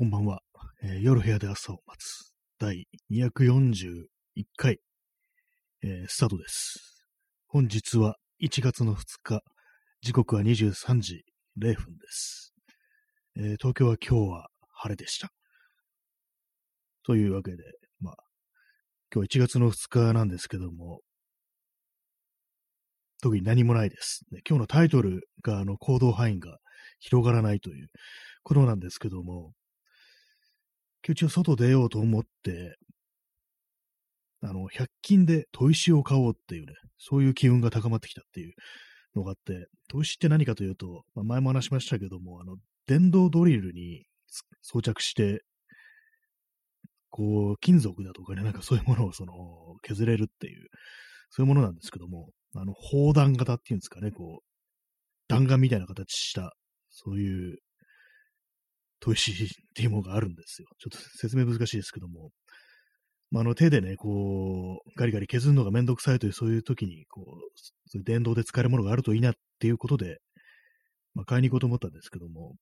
こんばんは、えー夜部屋で朝を待つ第241回、えースタートです。本日は1月の2日、時刻は23時0分です。えー東京は今日は晴れでした。というわけで、まあ、今日1月の2日なんですけども、特に何もないです。ね今日のタイトルが、あの、行動範囲が広がらないということなんですけども、今日一応外出ようと思って、あの、100均で砥石を買おうっていうね、そういう機運が高まってきたっていうのがあって、砥石って何かというと、まあ、前も話しましたけども、あの、電動ドリルに装着して、こう、金属だとかね、なんかそういうものをその、削れるっていう、そういうものなんですけども、あの、砲弾型っていうんですかね、こう、弾丸みたいな形した、そういう、砥石っていうものがあるんですよ。ちょっと説明難しいですけども、まあ、あの手でね、こう、ガリガリ削るのがめんどくさいという、そういう時に、こう、そういう電動で使えるものがあるといいなっていうことで、まあ、買いに行こうと思ったんですけども、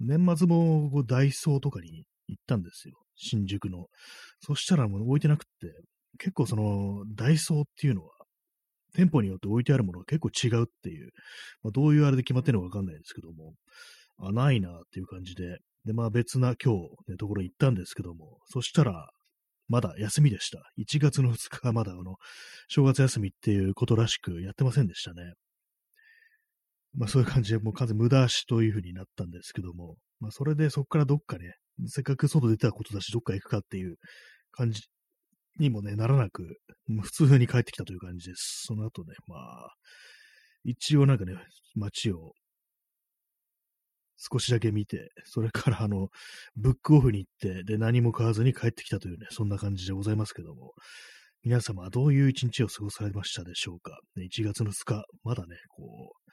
年末もこうダイソーとかに行ったんですよ。新宿の。そしたらもう置いてなくって、結構その、ダイソーっていうのは、店舗によって置いてあるものが結構違うっていう、まあ、どういうあれで決まってるのかわかんないですけども、あ、ないなっていう感じで、で、まあ別な今日、ね、ところ行ったんですけども、そしたら、まだ休みでした。1月の2日はまだあの、正月休みっていうことらしくやってませんでしたね。まあそういう感じで、もう完全無駄足という風になったんですけども、まあそれでそこからどっかね、せっかく外出たことだし、どっか行くかっていう感じにもね、ならなく、普通に帰ってきたという感じです。その後ね、まあ、一応なんかね、街を少しだけ見て、それからあの、ブックオフに行って、で、何も買わずに帰ってきたというね、そんな感じでございますけども、皆様はどういう一日を過ごされましたでしょうか？ね、1月の2日、まだね、こう、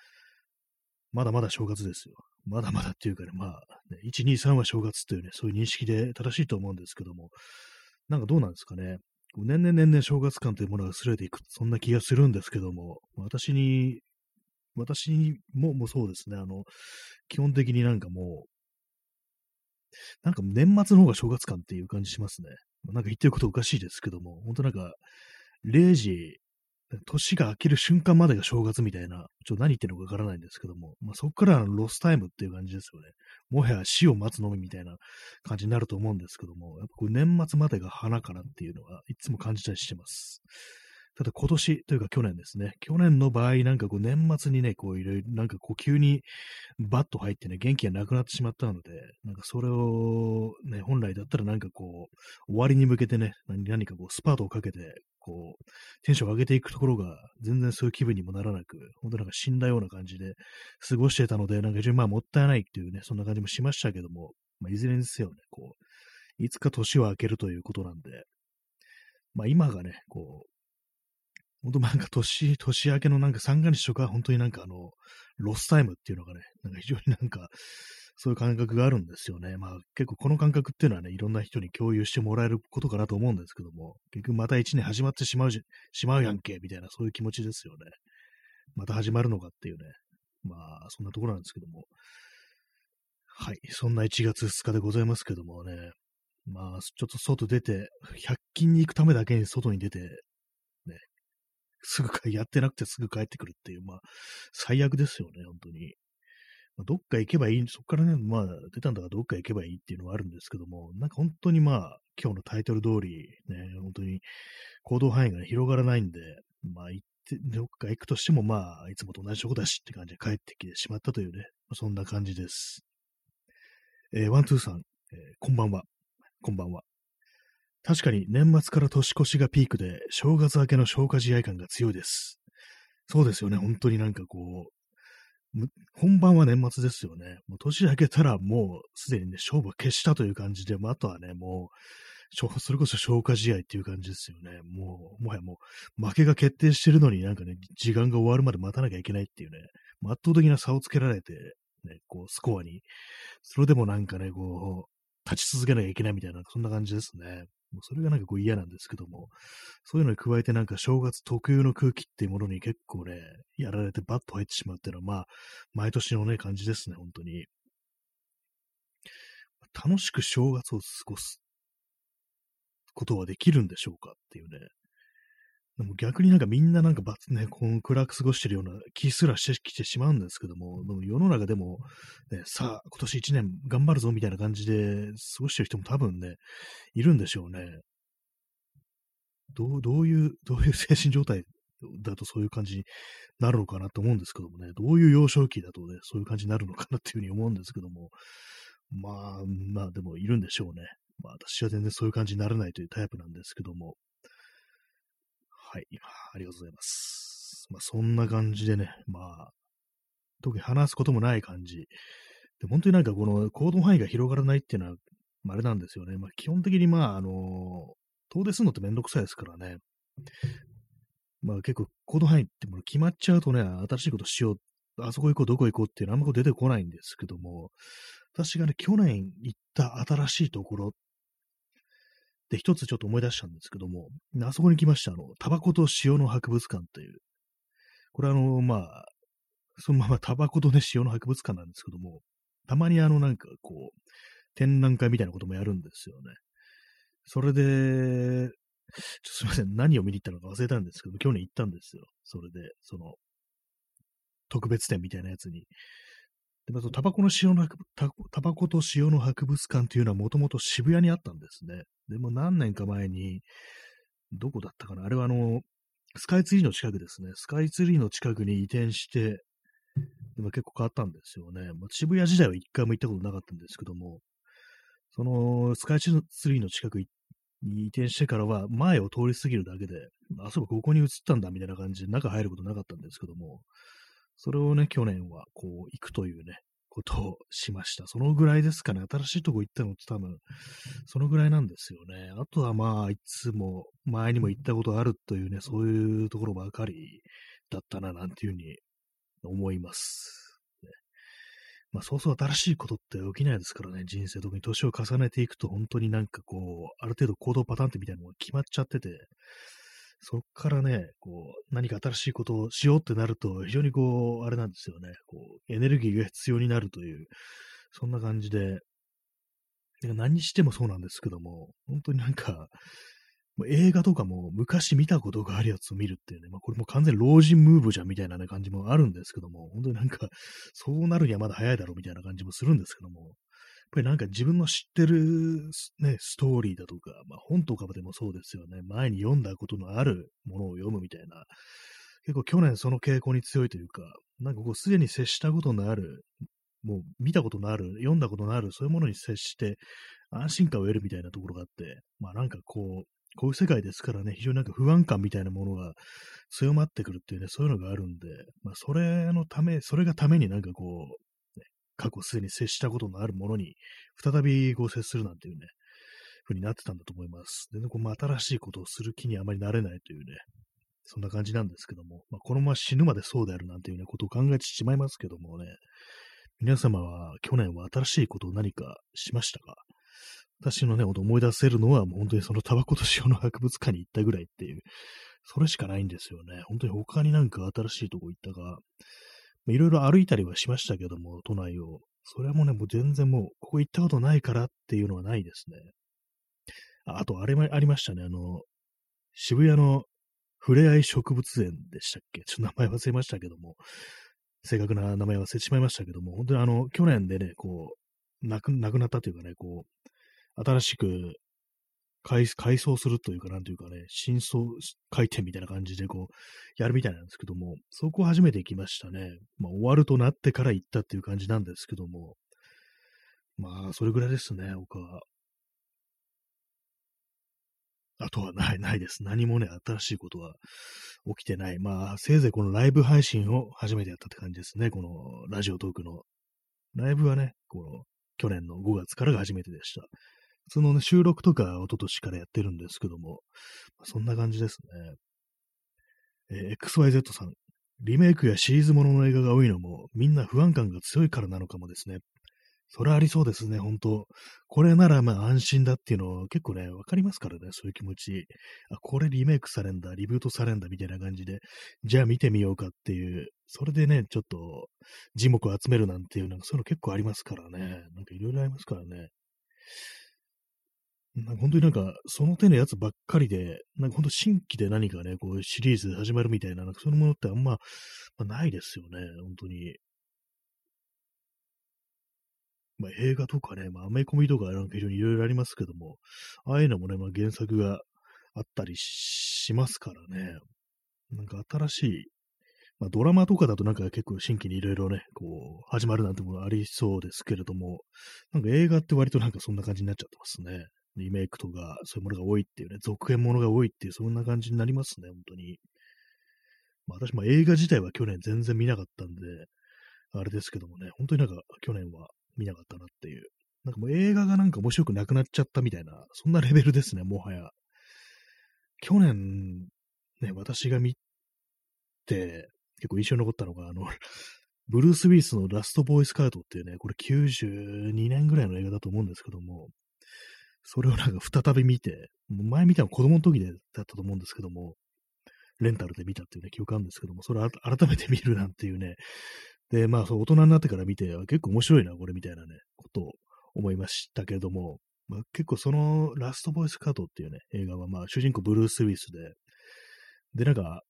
まだまだ正月ですよ。まだまだっていうかね、まあ、ね、1、2、3は正月というね、そういう認識で正しいと思うんですけども、なんかどうなんですかね？年々年々正月感というものが薄れていく、そんな気がするんですけども、私に、私ももうそうですね、あの、基本的になんかもう、なんか年末の方が正月感っていう感じしますね。なんか言ってることおかしいですけども、本当なんか、0時、年が明ける瞬間までが正月みたいな、ちょっと何言ってるのかわからないんですけども、まあ、そこからのロスタイムっていう感じですよね。もはや死を待つのみみたいな感じになると思うんですけども、やっぱこう年末までが花かなっていうのはいつも感じたりしてます。ただ今年というか去年ですね。去年の場合なんかこう年末にね、こういろいろなんかこう急にバッと入ってね、元気がなくなってしまったので、なんかそれをね、本来だったらなんかこう、終わりに向けてね、何かこうスパートをかけて、こう、テンションを上げていくところが、全然そういう気分にもならなく、本当なんか死んだような感じで過ごしてたので、なんか非常にまあもったいないっていうね、そんな感じもしましたけども、まあいずれにせよね、こう、いつか年を明けるということなんで、まあ今がね、こう、本当なんか年、年明けのなんか三が日とか、本当になんかあの、ロスタイムっていうのがね、なんか非常になんか、そういう感覚があるんですよね。まあ結構この感覚っていうのはね、いろんな人に共有してもらえることかなと思うんですけども、結局また一年始まってしまうじ、しまうやんけ、みたいなそういう気持ちですよね。また始まるのかっていうね。まあ、そんなところなんですけども。はい。そんな1月2日でございますけどもね。まあ、ちょっと外出て、100均に行くためだけに外に出て、すぐか、やってなくてすぐ帰ってくるっていう、まあ、最悪ですよね、本当に。まあ、どっか行けばいい、そっからね、まあ、出たんだからどっか行けばいいっていうのはあるんですけども、なんか本当にまあ、今日のタイトル通り、ね、本当に行動範囲が、広がらないんで、まあ、行って、どっか行くとしても、まあ、いつもと同じとこだしって感じで帰ってきてしまったというね、そんな感じです。えーワン、ツーさん、えーこんばんは。こんばんは。確かに年末から年越しがピークで、正月明けの消化試合感が強いです。そうですよね、本当になんかこう、本番は年末ですよね。もう年明けたらもうすでにね、勝負は決したという感じで、まあ、あとはね、もう、それこそ消化試合っていう感じですよね。もう、もはやもう、負けが決定してるのになんかね、時間が終わるまで待たなきゃいけないっていうね、圧倒的な差をつけられて、ね、こう、スコアに。それでもなんかね、こう、立ち続けなきゃいけないみたいな、そんな感じですね。もうそれがなんかこう嫌なんですけども、そういうのに加えてなんか正月特有の空気っていうものに結構ね、やられてバッと入ってしまうっていうのは、まあ、毎年のね、感じですね、本当に。楽しく正月を過ごすことはできるんでしょうかっていうね。でも逆になんかみんななんかバツね、この暗く過ごしてるような気すらしてきてしまうんですけども、でも世の中でも、ね、さあ、今年一年頑張るぞみたいな感じで過ごしてる人も多分ね、いるんでしょうね。どう、どういう、どういう精神状態だとそういう感じになるのかなと思うんですけどもね、どういう幼少期だとね、そういう感じになるのかなっていうふうに思うんですけども、まあ、まあでもいるんでしょうね。まあ私は全然そういう感じにならないというタイプなんですけども、はい、ありがとうございます。まあそんな感じでね、まあ、特に話すこともない感じ。で本当になんかこの行動範囲が広がらないっていうのは、あ、れなんですよね。まあ基本的にまあ、あの、遠出するのってめんどくさいですからね。まあ結構行動範囲ってもの決まっちゃうとね、新しいことしよう、あそこ行こう、どこ行こうっていうのはあんま出てこないんですけども、私がね、去年行った新しいところで一つちょっと思い出したんですけども、あそこに来ました、あの、タバコと塩の博物館という、これあの、まあ、そのままタバコとね、塩の博物館なんですけども、たまにあの、なんかこう、展覧会みたいなこともやるんですよね。それで、すみません、何を見に行ったのか忘れたんですけど、去年行ったんですよ。それで、その、特別展みたいなやつに。で、まず、タバコの塩のタ、バコと塩の博物館っていうのはもともと渋谷にあったんですね。でも何年か前に、どこだったかなあれはあの、スカイツリーの近くですね。スカイツリーの近くに移転して、でも結構変わったんですよね。まあ、渋谷時代は一回も行ったことなかったんですけども、そのスカイツリーの近くに移転してからは前を通り過ぎるだけで、あ、そうここに移ったんだみたいな感じで中入ることなかったんですけども、それをね、去年はこう行くというね、ことをしました。そのぐらいですかね。新しいとこ行ったのって多分、そのぐらいなんですよね。あとはまあ、いつも前にも行ったことあるというね、そういうところばかりだったな、なんていうふうに思います。まあ、そうそう新しいことって起きないですからね、人生、特に年を重ねていくと、本当になんかこう、ある程度行動パターンってみたいなのが決まっちゃってて、そっからね、こう、何か新しいことをしようってなると、非常にこう、あれなんですよね、こう、エネルギーが必要になるという、そんな感じで、何にしてもそうなんですけども、本当になんか、映画とかも昔見たことがあるやつを見るっていうね、まあ、これも完全に老人ムーブじゃんみたいな、ね、感じもあるんですけども、本当になんか、そうなるにはまだ早いだろうみたいな感じもするんですけども、っぱりなんか自分の知ってる、ね、ストーリーだとか、まあ、本とかでもそうですよね、前に読んだことのあるものを読むみたいな、結構去年その傾向に強いというか、なんかこうすでに接したことのある、もう見たことのある、読んだことのある、そういうものに接して安心感を得るみたいなところがあって、まあなんかこう、こういう世界ですからね、非常になんか不安感みたいなものが強まってくるっていうね、そういうのがあるんで、まあ、それのため、それがためになんかこう、過去すでに接したことのあるものに、再びこう接するなんていうね、ふうになってたんだと思います。で、ね、こう、新しいことをする気にあまりなれないというね、そんな感じなんですけども、まあ、このまま死ぬまでそうであるなんていうね、ことを考えてしまいますけどもね、皆様は去年は新しいことを何かしましたか？私のね、思い出せるのは、もう本当にそのタバコと塩の博物館に行ったぐらいっていう、それしかないんですよね。本当に他になんか新しいとこ行ったか、いろいろ歩いたりはしましたけども、都内を。それはもうね、もう全然もう、ここ行ったことないからっていうのはないですね。ああと、あれもありましたね。あの、渋谷のふれあい植物園でしたっけ？ちょっと名前忘れましたけども、正確な名前忘れてしまいましたけども、本当にあの、去年でね、こう、亡くなくなったというかね、こう、新しく改改装するというか、なんというかね、新装開店みたいな感じでこう、やるみたいなんですけども、そこ初めて行きましたね。まあ、終わるとなってから行ったっていう感じなんですけども、まあ、それぐらいですね、他は。あとはない、ないです。何もね、新しいことは起きてない。まあ、せいぜいこのライブ配信を初めてやったって感じですね。このラジオトークの。ライブはね、この去年の5月からが初めてでした。そのね、収録とか一昨年からやってるんですけどもま、そんな感じですね。えー、XYZ さん、リメイクやシリーズものの映画が多いのも、みんな不安感が強いからなのかもですね。それありそうですね、本当これならまあ安心だっていうの結構ね、わかりますからね、そういう気持ち。あ、これリメイクされんだ、リブートされんだみたいな感じで、じゃあ見てみようかっていう、それでね、ちょっと、字幕を集めるなんていう、なんかそういうの結構ありますからね。なんかいろいろありますからね。なんか本当になんか、その手のやつばっかりで、なんか本当新規で何かね、こうシリーズ始まるみたいな、なんかそういうものってあんま、まあ、ないですよね、本当に。まあ、映画とかね、まあ、アメコミとかなんか非常にいろいろありますけども、ああいうのもね、まあ、原作があったりしますからね。なんか新しい、まあ、ドラマとかだとなんか結構新規にいろいろね、こう、始まるなんてものありそうですけれども、なんか映画って割となんかそんな感じになっちゃってますね。リメイクとか、そういうものが多いっていうね、続編ものが多いっていう、そんな感じになりますね、本当に。まあ、私も映画自体は去年全然見なかったんで、あれですけどもね、本当になんか去年は見なかったなっていう。なんかもう映画がなんか面白くなくなっちゃったみたいな、そんなレベルですね、もはや。去年、ね、私が見て、結構印象に残ったのが、あの、ブルース・ウィースのラストボーイスカートっていうね、これ92年ぐらいの映画だと思うんですけども、それをなんか再び見て、前見たの子供の時でだったと思うんですけども、レンタルで見たっていうね、記憶あるんですけども、それを改めて見るなんていうね、で、まあ、そう大人になってから見て、結構面白いな、これみたいなね、ことを思いましたけれども、まあ、結構そのラストボイスカートっていうね、映画は、まあ、主人公ブルース・ウィスで、で、なんか、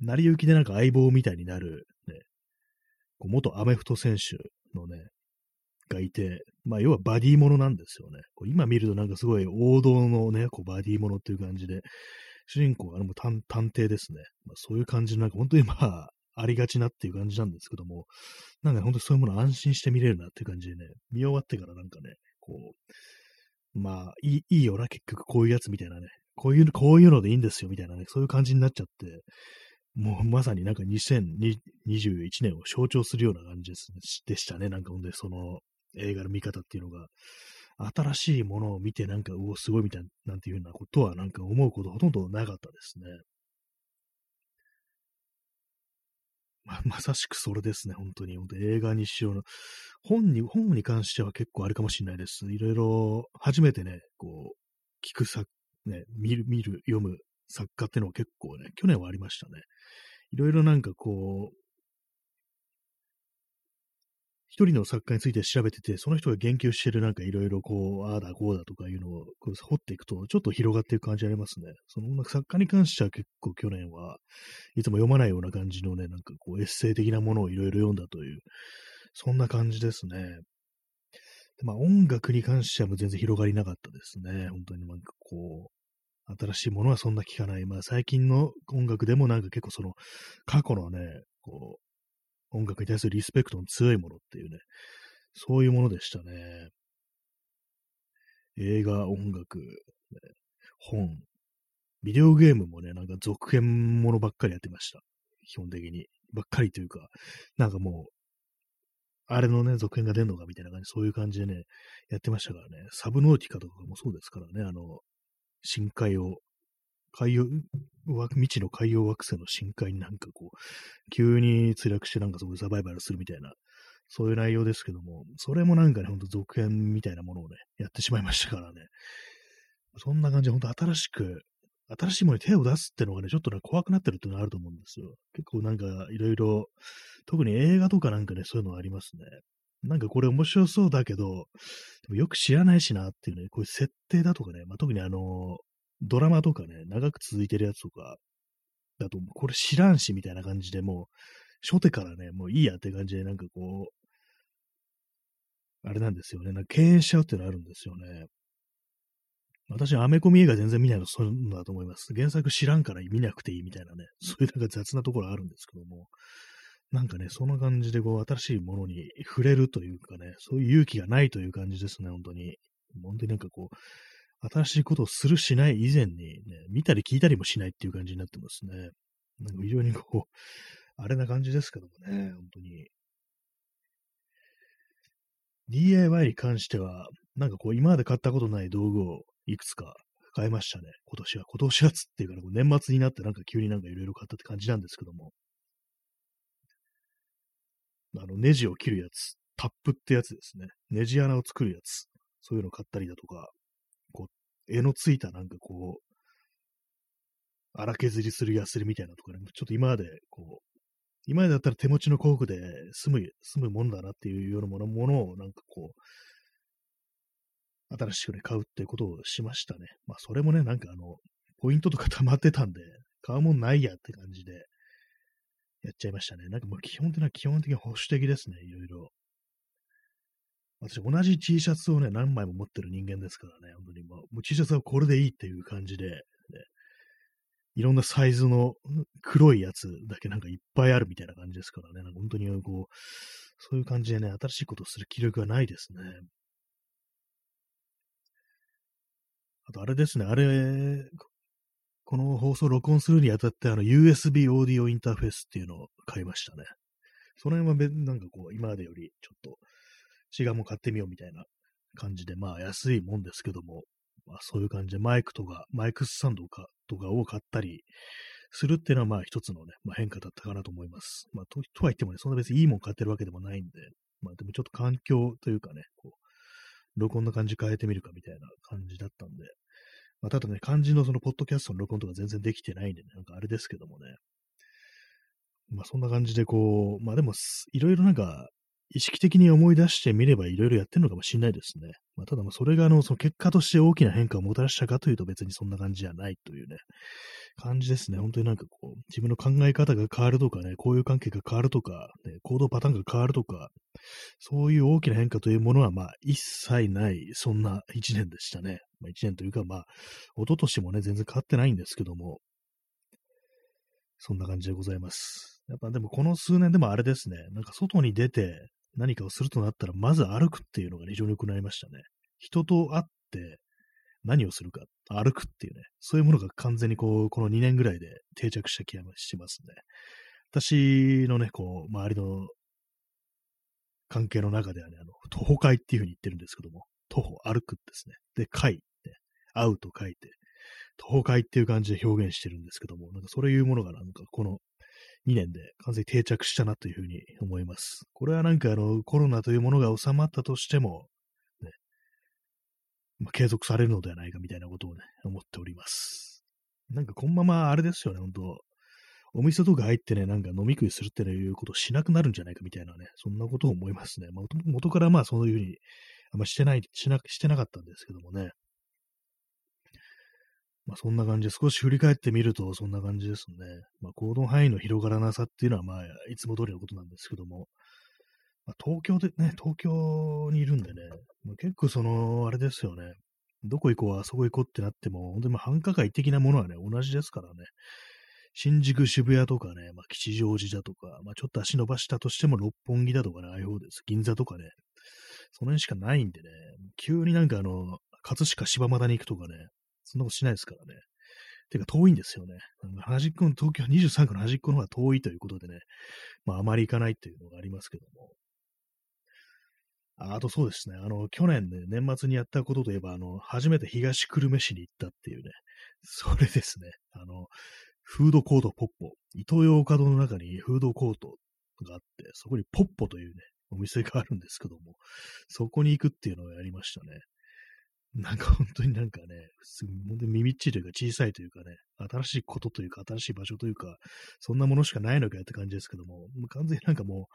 成り行きでなんか相棒みたいになる、ね、こう元アメフト選手のね、がいて、まあ、要はバディものなんですよね。こう今見るとなんかすごい王道のね、こうバディものっていう感じで、主人公がもう探偵ですね。まあ、そういう感じのなんか本当にまあ、ありがちなっていう感じなんですけども、なんか本当にそういうもの安心して見れるなっていう感じでね、見終わってからなんかね、こう、まあ、いいいいよな、結局こういうやつみたいなね、こういう、こういうのでいいんですよみたいなね、そういう感じになっちゃって、もうまさになんか2021年を象徴するような感じでしたね。なんかほんで、その映画の見方っていうのが、新しいものを見てなんか、うお、すごいみたいな、なんていうようなことはなんか思うことほとんどなかったですね。ままさしくそれですね、本当に。本当映画にしようの。本に、本に関しては結構あれかもしれないです。いろいろ、初めてね、こう、聞く作、ね、見る、見る、読む作家っていうのは結構ね、去年はありましたね。いろいろなんかこう、一人の作家について調べてて、その人が言及してるなんかいろいろこう、ああだこうだとかいうのをこう掘っていくと、ちょっと広がっていく感じありますね。その作家に関しては結構去年はいつも読まないような感じのね、なんかこうエッセイ的なものをいろいろ読んだという、そんな感じですね。まあ音楽に関してはもう全然広がりなかったですね。本当になんかこう、新しいものはそんな聞かない。まあ最近の音楽でもなんか結構その過去のね、こう、音楽に対するリスペクトの強いものっていうね、そういうものでしたね。映画、音楽、本、ビデオゲームもね、なんか続編ものばっかりやってました。基本的に。ばっかりというか、なんかもう、あれのね、続編が出るのかみたいな感じ、そういう感じでね、やってましたからね。サブノーティカとかもそうですからね、あの、深海を、海洋、未知の海洋惑星の深海になんかこう、急に墜落してなんかそこでサバイバルするみたいな、そういう内容ですけども、それもなんかね、ほんと続編みたいなものをね、やってしまいましたからね。そんな感じで、ほんと新しく、新しいものに手を出すってのがね、ちょっとね、怖くなってるっていうのがあると思うんですよ。結構なんか、いろいろ、特に映画とかなんかね、そういうのありますね。なんかこれ面白そうだけど、でもよく知らないしなっていうね、こういう設定だとかね、まあ、特にあの、ドラマとかね、長く続いてるやつとか、だと、これ知らんしみたいな感じでもう、初手からね、もういいやって感じで、なんかこう、あれなんですよね、なんか敬遠しちゃうっていうのあるんですよね。私はアメコミ映画全然見ないのそういうのだと思います。原作知らんから見なくていいみたいなね、そういうなんか雑なところあるんですけども、なんかね、そんな感じでこう、新しいものに触れるというかね、そういう勇気がないという感じですね、本当に。本当になんかこう、新しいことをするしない以前にね、見たり聞いたりもしないっていう感じになってますね。なんか非常にこう、あれな感じですけどもね、本当に。DIY に関しては、なんかこう、今まで買ったことない道具をいくつか買いましたね、今年は。今年はつっていうか、ね、年末になってなんか急になんかいろいろ買ったって感じなんですけども。あの、ネジを切るやつ、タップってやつですね。ネジ穴を作るやつ。そういうのを買ったりだとか、こう、絵のついたなんかこう、荒削りするヤスリみたいなとかね、ちょっと今まで、こう、今までだったら手持ちの工具で済む、済むもんだなっていうようなものものを、なんかこう、新しくね、買うってことをしましたね。まあ、それもね、なんかあの、ポイントとか溜まってたんで、買うもんないやって感じで、やっちゃいましたね。なんかもう基本的には基本的に保守的ですね、いろいろ。私、同じ T シャツをね、何枚も持ってる人間ですからね、本当にもう T シャツはこれでいいっていう感じで、ね、いろんなサイズの黒いやつだけなんかいっぱいあるみたいな感じですからね、なんか本当にこう、そういう感じでね、新しいことをする気力がないですね。あと、あれですね、あれ、この放送録音するにあたって、あの、USB オーディオインターフェースっていうのを買いましたね。その辺はなんかこう、今までよりちょっと違うもん買ってみようみたいな感じで、まあ安いもんですけども、まあそういう感じでマイクとか、マイクスタンドかとかを買ったりするっていうのはまあ一つのね、まあ、変化だったかなと思います。まあととは言ってもね、そんな別にいいもん買ってるわけでもないんで、まあでもちょっと環境というかね、こう、録音の感じ変えてみるかみたいな感じだったんで、まあただね、漢字のそのポッドキャストの録音とか全然できてないんでね、なんかあれですけどもね、まあそんな感じでこう、まあでもいろいろなんか意識的に思い出してみればいろいろやってるのかもしれないですね。まあ、ただ、それがあの、その結果として大きな変化をもたらしたかというと別にそんな感じじゃないというね、感じですね。本当になんかこう、自分の考え方が変わるとかね、交友関係が変わるとか、ね、行動パターンが変わるとか、そういう大きな変化というものは、まあ、一切ない、そんな一年でしたね。まあ、一年というか、まあ、一昨年もね、全然変わってないんですけども、そんな感じでございます。やっぱでもこの数年でもあれですね、なんか外に出て、何かをするとなったら、まず歩くっていうのが、非常に良くなりましたね。人と会って何をするか、歩くっていうね、そういうものが完全にこう、この2年ぐらいで定着した気がしますね。私のね、こう、周りの関係の中ではね、あの、徒歩会っていうふうに言ってるんですけども、徒歩、歩くですね。で、会、ね、会うと書いて、徒歩会っていう感じで表現してるんですけども、なんかそういうものがなんかこの2年で完全に定着したなというふうに思います。これはなんかあのコロナというものが収まったとしても、ね、まあ、継続されるのではないかみたいなことをね、思っております。なんかこのままあれですよね、本当お店とか入ってね、なんか飲み食いするっていうことをしなくなるんじゃないかみたいなね、そんなことを思いますね。まあ、元からまあそういうふうにあんましてない、しな、してなかったんですけどもね。まあそんな感じで少し振り返ってみるとそんな感じですね。まあ行動範囲の広がらなさっていうのはまあいつも通りのことなんですけども、まあ、東京でね、東京にいるんでね、まあ、結構その、あれですよね。どこ行こう、あそこ行こうってなっても、本当にまあ繁華街的なものはね、同じですからね。新宿、渋谷とかね、まあ、吉祥寺だとか、まあ、ちょっと足伸ばしたとしても六本木だとかね、ああいう方です。銀座とかね、その辺しかないんでね、急になんかあの、葛飾柴又に行くとかね、そんなことしないですからね。てか遠いんですよね。端っこの、東京23区の端っこの方が遠いということでね、まああまり行かないっていうのがありますけども。あとそうですね、あの、去年ね、年末にやったことといえば、あの、初めて東久留米市に行ったっていうね、それですね、あの、フードコートポッポ、イトーヨーカドーの中にフードコートがあって、そこにポッポというね、お店があるんですけども、そこに行くっていうのをやりましたね。なんか本当になんかね、本当に耳っちいというか小さいというかね、新しいことというか新しい場所というか、そんなものしかないのかよって感じですけども、もう完全になんかも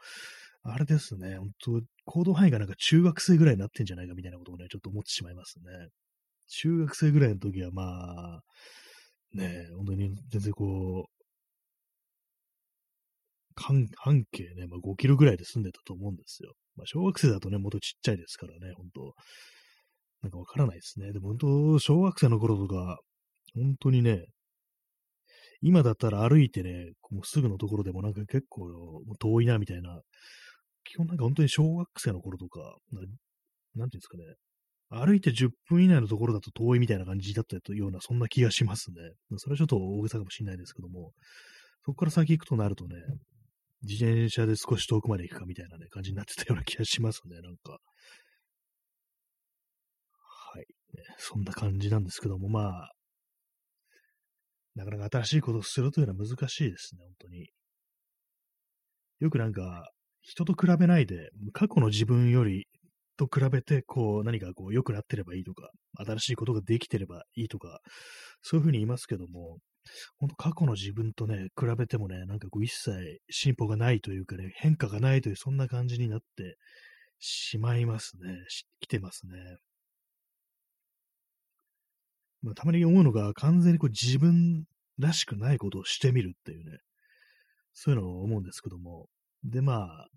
う、あれですね、本当行動範囲がなんか中学生ぐらいになってんじゃないかみたいなことをね、ちょっと思ってしまいますね。中学生ぐらいの時はまあ、ね、本当に全然こう、半半径ね、まあ、5キロぐらいで住んでたと思うんですよ。まあ、小学生だとね、もっとちっちゃいですからね、本当なんかわからないですね。でも本当、小学生の頃とか、本当にね、今だったら歩いてね、もうすぐのところでもなんか結構遠いなみたいな、基本なんか本当に小学生の頃とか、なんていうんですかね、歩いて10分以内のところだと遠いみたいな感じだったような、そんな気がしますね。それはちょっと大げさかもしれないですけども、そこから先行くとなるとね、自転車で少し遠くまで行くかみたいなね、感じになってたような気がしますね、なんか。そんな感じなんですけども、まあ、なかなか新しいことをするというのは難しいですね、本当に。よくなんか、人と比べないで、過去の自分よりと比べて、こう、何かこう、良くなってればいいとか、新しいことができてればいいとか、そういうふうに言いますけども、本当過去の自分とね、比べてもね、なんかこう、一切進歩がないというかね、変化がないという、そんな感じになってしまいますね。来てますね。まあ、たまに思うのが、完全にこう自分らしくないことをしてみるっていうね、そういうのを思うんですけども、で、まあ、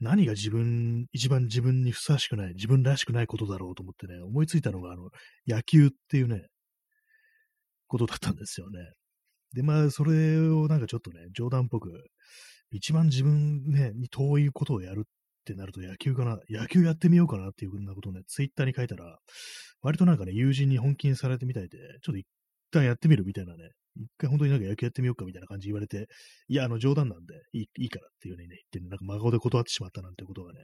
何が自分、一番自分にふさわしくない、自分らしくないことだろうと思ってね、思いついたのが、あの、野球っていうね、ことだったんですよね。で、まあ、それをなんかちょっとね、冗談っぽく、一番自分ね、に遠いことをやるっってなると野球かな、野球やってみようかなっていうふうなことをね、ツイッターに書いたら、割となんかね、友人に本気にされてみたいで、ちょっと一旦やってみるみたいなね、一回本当になんか野球やってみようかみたいな感じ言われて、いや、あの冗談なんでいいいいからっていうふうにね、言ってね、なんか真顔で断ってしまったなんてことがね、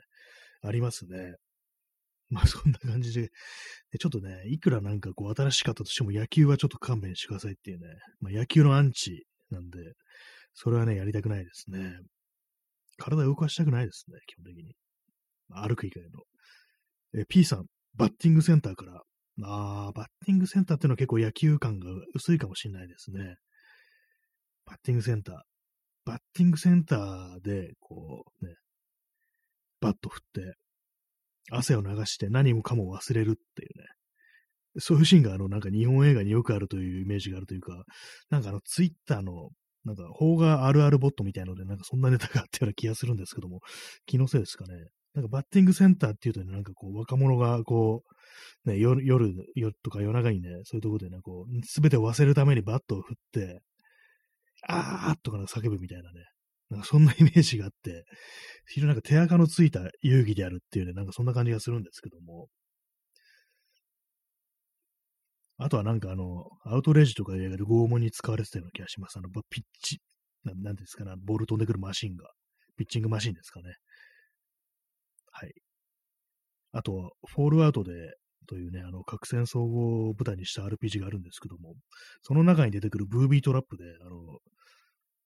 ありますね。まあそんな感じで、でちょっとね、いくらなんかこう新しかったとしても野球はちょっと勘弁してくださいっていうね、まあ野球のアンチなんで、それはね、やりたくないですね。体を動かしたくないですね、基本的に。歩く以外の。え、P さん、バッティングセンターから。ああ、バッティングセンターっていうのは結構野球感が薄いかもしれないですね。バッティングセンター。バッティングセンターで、こうね、バット振って、汗を流して何もかも忘れるっていうね。そういうシーンがあの、なんか日本映画によくあるというイメージがあるというか、なんかあの、ツイッターの、なんか、邦画あるあるボットみたいので、なんかそんなネタがあったような気がするんですけども、気のせいですかね。なんかバッティングセンターっていうとね、なんかこう、若者がこう、ね、夜、夜、とか夜中にね、そういうところでね、こう、すべてを忘れるためにバットを振って、あーとかなんか叫ぶみたいなね、なんかそんなイメージがあって、非常になんか手垢のついた遊戯であるっていうね、なんかそんな感じがするんですけども。あとはなんかあの、アウトレージとかで拷問に使われてたような気がします。あの、ピッチ、ななんですかね、ボール飛んでくるマシンが。ピッチングマシンですかね。はい。あと、フォールアウトで、というね、あの、核戦争を舞台にした RPG があるんですけども、その中に出てくるブービートラップで、あの、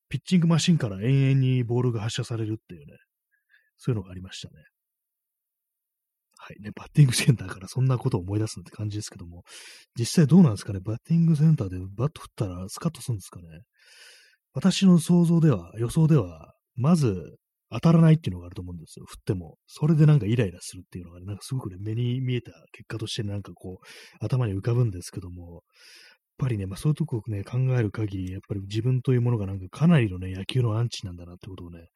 ピッチングマシンから延々にボールが発射されるっていうね、そういうのがありましたね。はいね、バッティングセンターからそんなことを思い出すって感じですけども、実際どうなんですかね、バッティングセンターでバット振ったらスカッとするんですかね？私の想像では、予想では、まず当たらないっていうのがあると思うんですよ。振っても。それでなんかイライラするっていうのが、ね、なんかすごくね、目に見えた結果としてなんかこう、頭に浮かぶんですけども、やっぱりね、まあそういうとこをね、考える限り、やっぱり自分というものがなんかかなりのね、野球のアンチなんだなってことをね、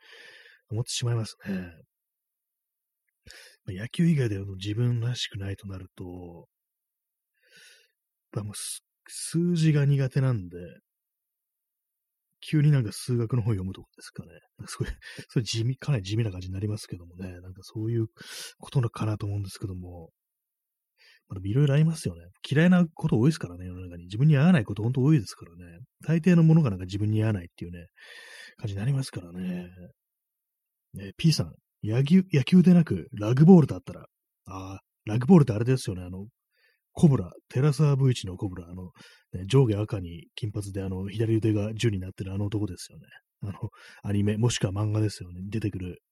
思ってしまいますね。野球以外での自分らしくないとなると、やっぱもう数字が苦手なんで、急になんか数学の本読むとかですかね。それ、それ地味、かなり地味な感じになりますけどもね。なんかそういうことのかなと思うんですけども、まあ、いろいろありますよね。嫌いなこと多いですからね、世の中に。自分に合わないこと本当多いですからね。大抵のものがなんか自分に合わないっていうね、感じになりますからね。ね P さん、野球、野球でなく、ラグボールだったら、ああ、ラグボールってあれですよね、あの、コブラ、テラサーブイチのコブラ、あの、ね、上下赤に金髪で、あの、左腕が10になってるあの男ですよね。あの、アニメ、もしくは漫画ですよね。出てくる、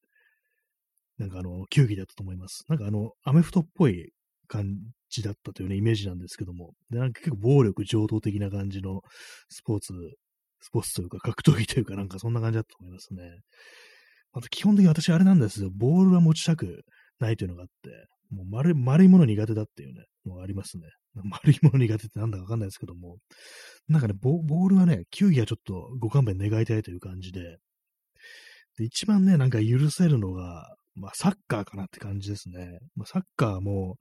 なんかあの、球技だったと思います。なんかあの、アメフトっぽい感じだったというね、イメージなんですけども、で、なんか結構暴力上等的な感じのスポーツ、スポーツというか格闘技というかなんかそんな感じだったと思いますね。あと基本的に私あれなんですよ、ボールは持ちたくないというのがあって、もう丸丸いもの苦手だっていうね、のがありますね。丸いもの苦手ってなんだかわかんないですけども、なんかねボ、ボールはね、球技はちょっとご勘弁願いたいという感じで、で、一番ね、なんか許せるのが、まあ、サッカーかなって感じですね。まあ、サッカーも、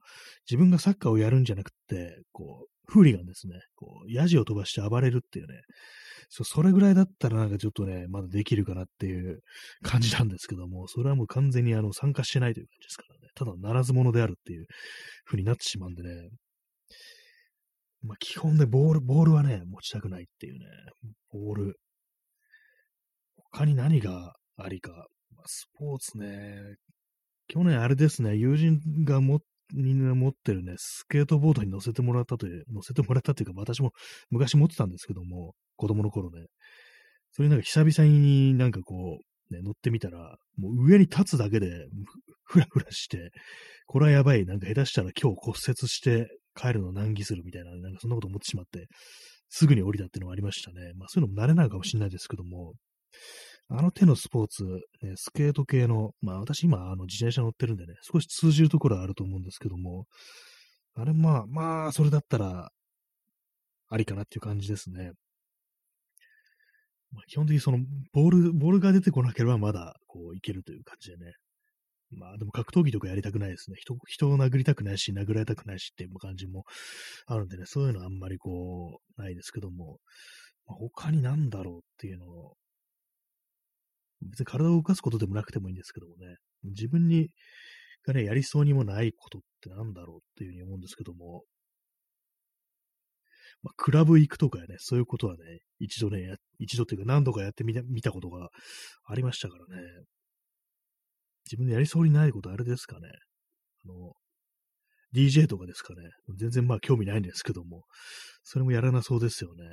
自分がサッカーをやるんじゃなくて、こう、フーリガンですね。こう、ヤジを飛ばして暴れるっていうね。そそれぐらいだったらなんかちょっとね、まだできるかなっていう感じなんですけども、それはもう完全にあの参加してないという感じですからね。ただならず者であるっていう風になってしまうんでね。まあ基本でボール、ボールはね、持ちたくないっていうね。ボール。他に何がありか。まあ、スポーツね。去年あれですね、友人が持っに持ってるね、スケートボードに乗せてもらったという、乗せてもらったというか、私も昔持ってたんですけども、子供の頃ね。それなんか久々になんかこう、ね、乗ってみたら、もう上に立つだけで、ふらふらして、これはやばい、なんか下手したら今日骨折して帰るの難儀するみたいな、なんかそんなこと思ってしまって、すぐに降りたっていうのがありましたね。まあそういうのも慣れないかもしれないですけども、あの手のスポーツ、ね、スケート系の、まあ私今、あの自転車乗ってるんでね、少し通じるところはあると思うんですけども、あれまあ、まあ、それだったら、ありかなっていう感じですね。まあ、基本的にその、ボール、ボールが出てこなければまだ、こう、いけるという感じでね。まあでも格闘技とかやりたくないですね。人、人を殴りたくないし、殴られたくないしっていう感じもあるんでね、そういうのはあんまりこう、ないですけども、まあ、他になんだろうっていうのを、別に体を動かすことでもなくてもいいんですけどもね、自分に、がね、やりそうにもないことってなんだろうっていうふうに思うんですけども、まあ、クラブ行くとかね、そういうことはね、一度ね、一度っていうか何度かやってみた見たことがありましたからね。自分でやりそうにないことあれですかね。あの、DJ とかですかね。全然まあ興味ないんですけども、それもやらなそうですよね。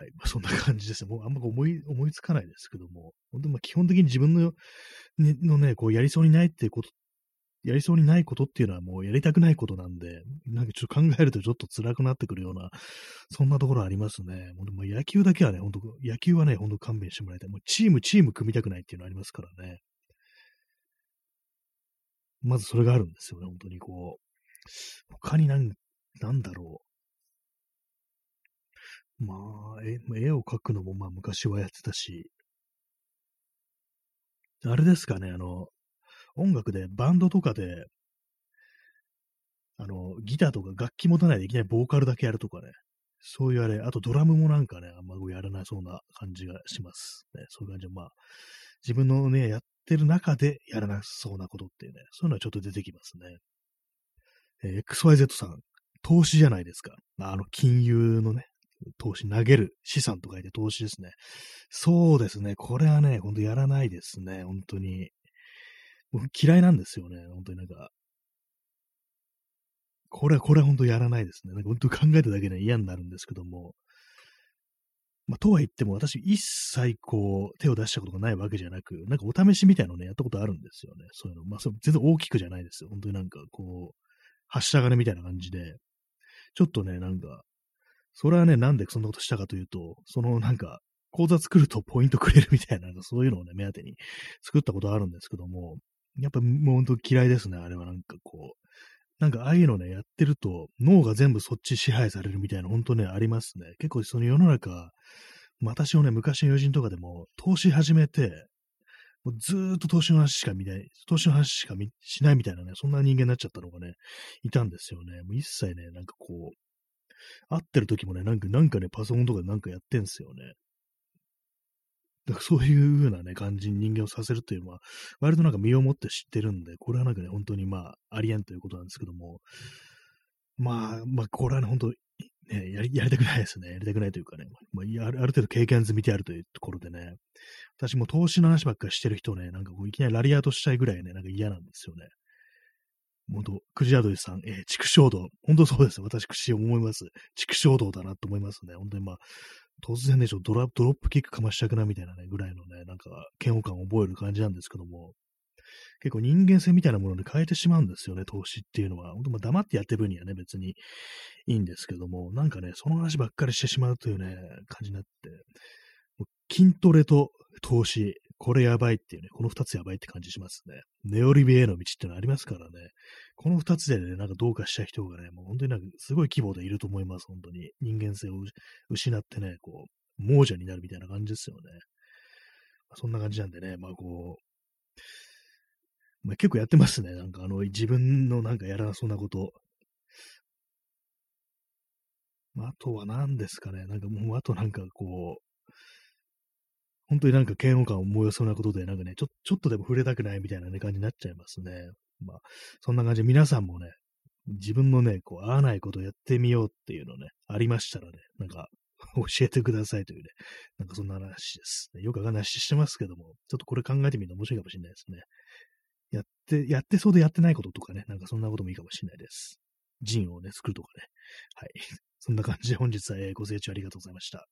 はい。まあ、そんな感じですね。もうあんま思い、思いつかないですけども、本当まあ基本的に自分の、ね、のね、こうやりそうにないっていうこと、やりそうにないことっていうのはもうやりたくないことなんで、なんかちょっと考えるとちょっと辛くなってくるような、そんなところありますね。もうでも野球だけはね、本当野球はね、本当勘弁してもらいたい。もうチーム、チーム組みたくないっていうのありますからね。まずそれがあるんですよね、本当にこう。他になん、なんだろう。まあ、絵絵を描くのもまあ昔はやってたし、あれですかね、あの、音楽でバンドとかで、あの、ギターとか楽器持たないでいきなりボーカルだけやるとかね、そういうあれ、あとドラムもなんかね、あんまやらなそうな感じがします。ね、そういう感じで、まあ、自分のね、やってる中でやらなそうなことっていうね、そういうのはちょっと出てきますね。えー、XYZ さん、投資じゃないですか。あの、金融のね、投資、投げる、資産と書いて投資ですね。そうですね。これはね、ほんとやらないですね。本当に。僕嫌いなんですよね。本当になんか。これは、これは本当やらないですね。なんか本当考えただけで嫌になるんですけども。まあ、とは言っても私一切こう手を出したことがないわけじゃなく、なんかお試しみたいなのね、やったことあるんですよね。そういうの。まあ、そ全然大きくじゃないですよ。本当になんかこう、はした金みたいな感じで、ちょっとね、なんか、それはね、なんでそんなことしたかというと、そのなんか、講座作るとポイントくれるみたいな、そういうのをね、目当てに作ったことあるんですけども、やっぱもう本当嫌いですね、あれはなんかこう。なんかああいうのね、やってると、脳が全部そっち支配されるみたいな、本当ね、ありますね。結構その世の中、私のね、昔の友人とかでも、投資始めて、もうずーっと投資の話しか見ない、投資の話しかしないみたいなね、そんな人間になっちゃったのがね、いたんですよね。もう一切ね、なんかこう、会ってる時もね、なんか、なんかね、パソコンとかなんかやってんすよね。だからそういう風なね、感じに人間をさせるというのは、割となんか身をもって知ってるんで、これはなんかね、本当にまあ、ありえんということなんですけども、まあ、まあ、これはね、本当ね、やり、やりたくないですね。やりたくないというかね、まあ、るある程度経験済みであるというところでね、私も投資の話ばっかりしてる人ね、なんかこう、いきなりラリアートしたいぐらいね、なんか嫌なんですよね。本当、クジラドリさん、えー、畜生道。本当そうです。私、口思います。畜生道だなと思いますね。本当にまあ、突然ね、ちょっとドラドロップキックかましたくなみたいなね、ぐらいのね、なんか、嫌悪感を覚える感じなんですけども、結構人間性みたいなものに変えてしまうんですよね、投資っていうのは。本当まあ黙ってやってる分にはね、別にいいんですけども、なんかね、その話ばっかりしてしまうというね、感じになって、筋トレと投資、これやばいっていうね、この二つやばいって感じしますね。ネオリビエの道っていうのありますからね。この二つでね、なんかどうかした人がね、もう本当になんかすごい規模でいると思います、本当に。人間性を失ってね、こう、亡者になるみたいな感じですよね。まあ、そんな感じなんでね、まあこう、まあ、結構やってますね。なんかあの、自分のなんかやらなそうなこと。まあ、あとは何ですかね。なんかもう、あとなんかこう、本当になんか嫌悪感を燃えそうなことで、なんかね、ちょちょっとでも触れたくないみたいな、ね、感じになっちゃいますね。まあ、そんな感じで皆さんもね、自分のね、こう、合わないことをやってみようっていうのね、ありましたらね、なんか、教えてくださいというね、なんかそんな話です。よくわかんない話してますけども、ちょっとこれ考えてみるの面白いかもしれないですね。やって、やってそうでやってないこととかね、なんかそんなこともいいかもしれないです。ジンをね、作るとかね。はい。そんな感じで本日はご清聴ありがとうございました。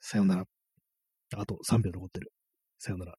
さようなら。あと3秒残ってる。さよなら。